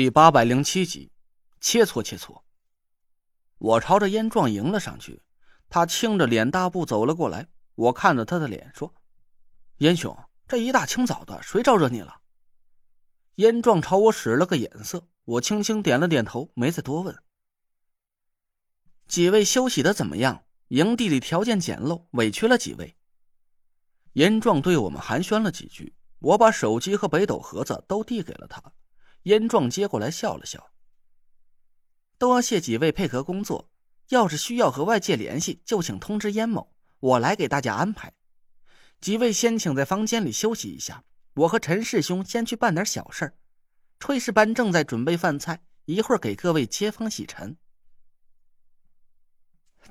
第八百零七集，切磋切磋。我朝着燕壮迎了上去，他青着脸大步走了过来。我看着他的脸说：“燕兄，这一大清早的，谁招惹你了？”燕壮朝我使了个眼色，我轻轻点了点头，没再多问。几位休息的怎么样？营地里条件简陋，委屈了几位。燕壮对我们寒暄了几句，我把手机和北斗盒子都递给了他。燕壮接过来笑了笑，多谢几位配合工作。要是需要和外界联系，就请通知燕某，我来给大家安排。几位先请在房间里休息一下，我和陈师兄先去办点小事儿。炊事班正在准备饭菜，一会儿给各位接风洗尘。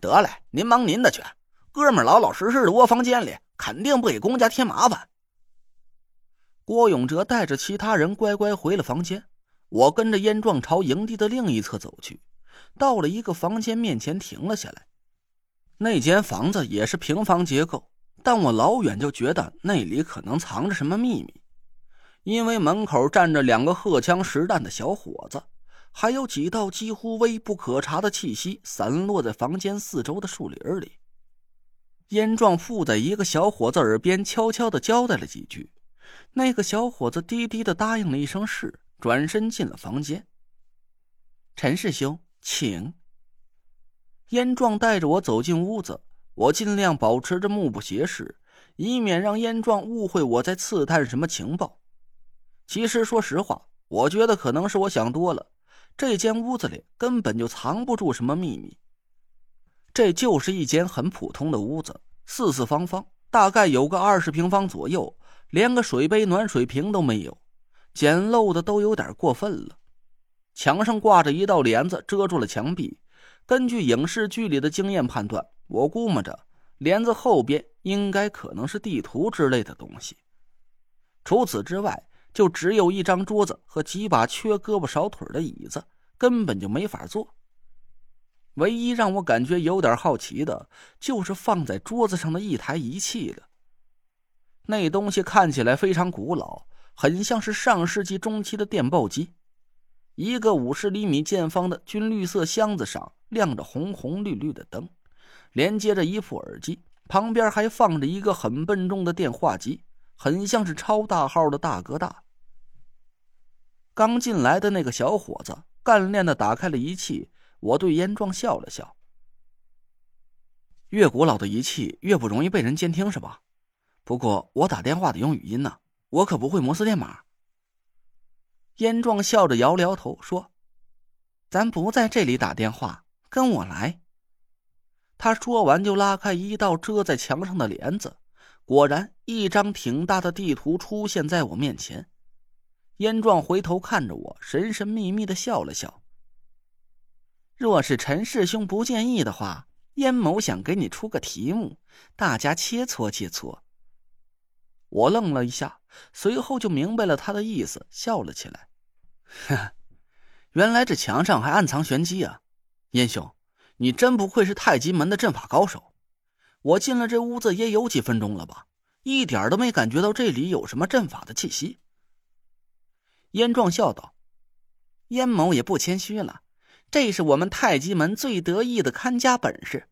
得嘞，您忙您的去，哥们老老实实的窝房间里，肯定不给公家添麻烦。郭永哲带着其他人乖乖回了房间，我跟着燕壮朝营地的另一侧走去，到了一个房间面前停了下来。那间房子也是平房结构，但我老远就觉得那里可能藏着什么秘密，因为门口站着两个荷枪实弹的小伙子，还有几道几乎微不可察的气息散落在房间四周的树林里。燕壮附在一个小伙子耳边悄悄的交代了几句。那个小伙子低低的答应了一声“是”，转身进了房间。陈师兄，请。燕壮带着我走进屋子，我尽量保持着目不斜视，以免让燕壮误会我在刺探什么情报。其实，说实话，我觉得可能是我想多了。这间屋子里根本就藏不住什么秘密。这就是一间很普通的屋子，四四方方，大概有个二十平方左右。连个水杯、暖水瓶都没有，简陋的都有点过分了。墙上挂着一道帘子，遮住了墙壁。根据影视剧里的经验判断，我估摸着帘子后边应该可能是地图之类的东西。除此之外，就只有一张桌子和几把缺胳膊少腿的椅子，根本就没法坐。唯一让我感觉有点好奇的，就是放在桌子上的一台仪器了。那东西看起来非常古老，很像是上世纪中期的电报机。一个五十厘米见方的军绿色箱子上亮着红红绿绿的灯，连接着一副耳机，旁边还放着一个很笨重的电话机，很像是超大号的大哥大。刚进来的那个小伙子干练的打开了仪器，我对严壮笑了笑。越古老的仪器越不容易被人监听，是吧？不过我打电话得用语音呢，我可不会摩斯电码。燕壮笑着摇了摇头说：“咱不在这里打电话，跟我来。”他说完就拉开一道遮在墙上的帘子，果然一张挺大的地图出现在我面前。燕壮回头看着我，神神秘秘的笑了笑。若是陈师兄不介意的话，燕某想给你出个题目，大家切磋切磋。我愣了一下，随后就明白了他的意思，笑了起来。原来这墙上还暗藏玄机啊！燕兄，你真不愧是太极门的阵法高手。我进了这屋子也有几分钟了吧，一点都没感觉到这里有什么阵法的气息。燕壮笑道：“燕某也不谦虚了，这是我们太极门最得意的看家本事，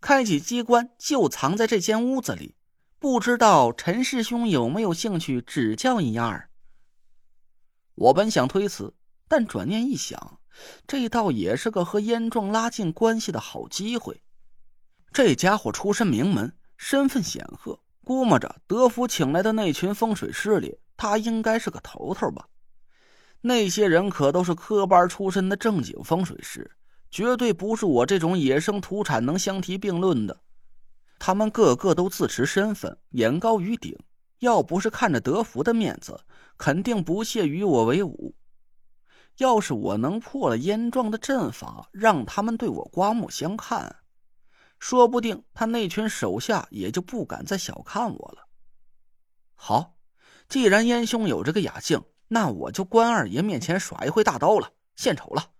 开启机关就藏在这间屋子里。”不知道陈师兄有没有兴趣指教一二？我本想推辞，但转念一想，这倒也是个和燕壮拉近关系的好机会。这家伙出身名门，身份显赫，估摸着德福请来的那群风水师里，他应该是个头头吧？那些人可都是科班出身的正经风水师，绝对不是我这种野生土产能相提并论的。他们个个都自持身份，眼高于顶。要不是看着德福的面子，肯定不屑与我为伍。要是我能破了燕壮的阵法，让他们对我刮目相看，说不定他那群手下也就不敢再小看我了。好，既然燕兄有这个雅兴，那我就关二爷面前耍一回大刀了，献丑了。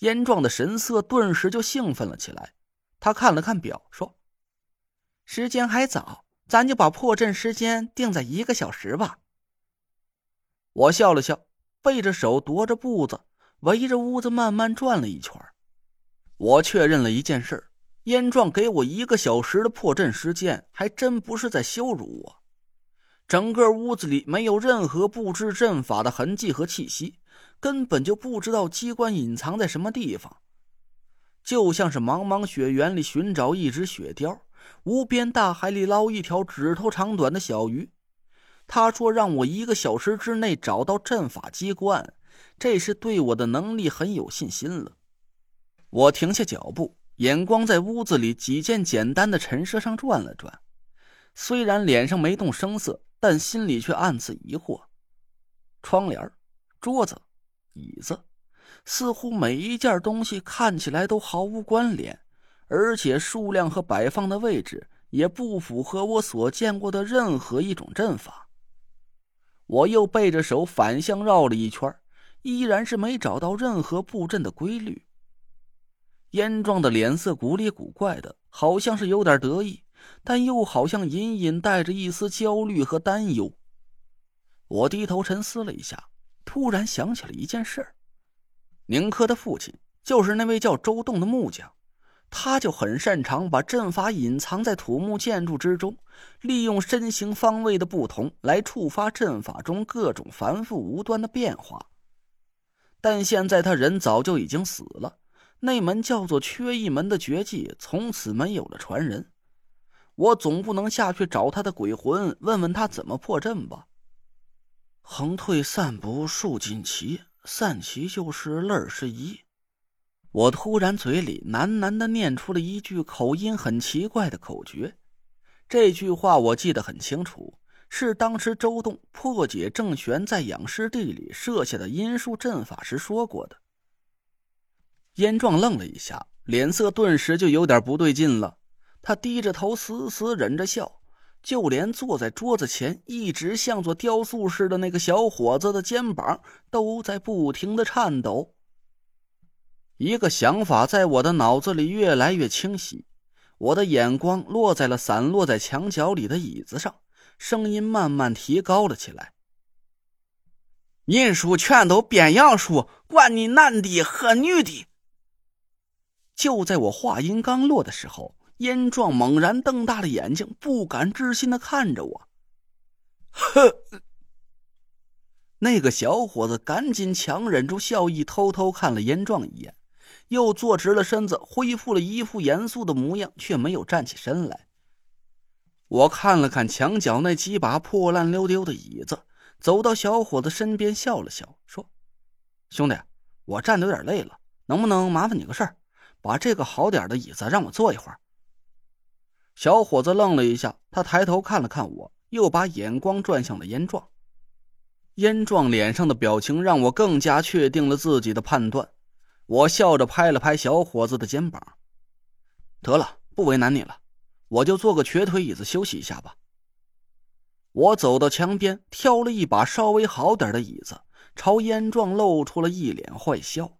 燕壮的神色顿时就兴奋了起来。他看了看表，说：“时间还早，咱就把破阵时间定在一个小时吧。”我笑了笑，背着手，踱着步子，围着屋子慢慢转了一圈。我确认了一件事：燕壮给我一个小时的破阵时间，还真不是在羞辱我。整个屋子里没有任何布置阵法的痕迹和气息，根本就不知道机关隐藏在什么地方，就像是茫茫雪原里寻找一只雪貂，无边大海里捞一条指头长短的小鱼。他说让我一个小时之内找到阵法机关，这是对我的能力很有信心了。我停下脚步，眼光在屋子里几件简单的陈设上转了转，虽然脸上没动声色。但心里却暗自疑惑：窗帘、桌子、椅子，似乎每一件东西看起来都毫无关联，而且数量和摆放的位置也不符合我所见过的任何一种阵法。我又背着手反向绕了一圈，依然是没找到任何布阵的规律。燕壮的脸色古里古怪的，好像是有点得意。但又好像隐隐带着一丝焦虑和担忧。我低头沉思了一下，突然想起了一件事：宁珂的父亲就是那位叫周栋的木匠，他就很擅长把阵法隐藏在土木建筑之中，利用身形方位的不同来触发阵法中各种繁复无端的变化。但现在他人早就已经死了，那门叫做“缺一门”的绝技从此没有了传人。我总不能下去找他的鬼魂，问问他怎么破阵吧。横退散步数锦旗，散旗就是乐是一。我突然嘴里喃喃的念出了一句口音很奇怪的口诀，这句话我记得很清楚，是当时周栋破解郑玄在养尸地里设下的阴术阵法时说过的。燕壮愣了一下，脸色顿时就有点不对劲了。他低着头，死死忍着笑，就连坐在桌子前一直像座雕塑似的那个小伙子的肩膀都在不停的颤抖。一个想法在我的脑子里越来越清晰，我的眼光落在了散落在墙角里的椅子上，声音慢慢提高了起来：“阴书全都变阳术，管你男的和女的。”就在我话音刚落的时候。燕壮猛然瞪大了眼睛，不敢置信的看着我。呵，那个小伙子赶紧强忍住笑意，偷偷看了燕壮一眼，又坐直了身子，恢复了一副严肃的模样，却没有站起身来。我看了看墙角那几把破烂溜丢的椅子，走到小伙子身边，笑了笑，说：“兄弟，我站的有点累了，能不能麻烦你个事儿，把这个好点的椅子让我坐一会儿。”小伙子愣了一下，他抬头看了看我，又把眼光转向了燕壮。燕壮脸上的表情让我更加确定了自己的判断。我笑着拍了拍小伙子的肩膀：“得了，不为难你了，我就坐个瘸腿椅子休息一下吧。”我走到墙边，挑了一把稍微好点的椅子，朝燕壮露出了一脸坏笑。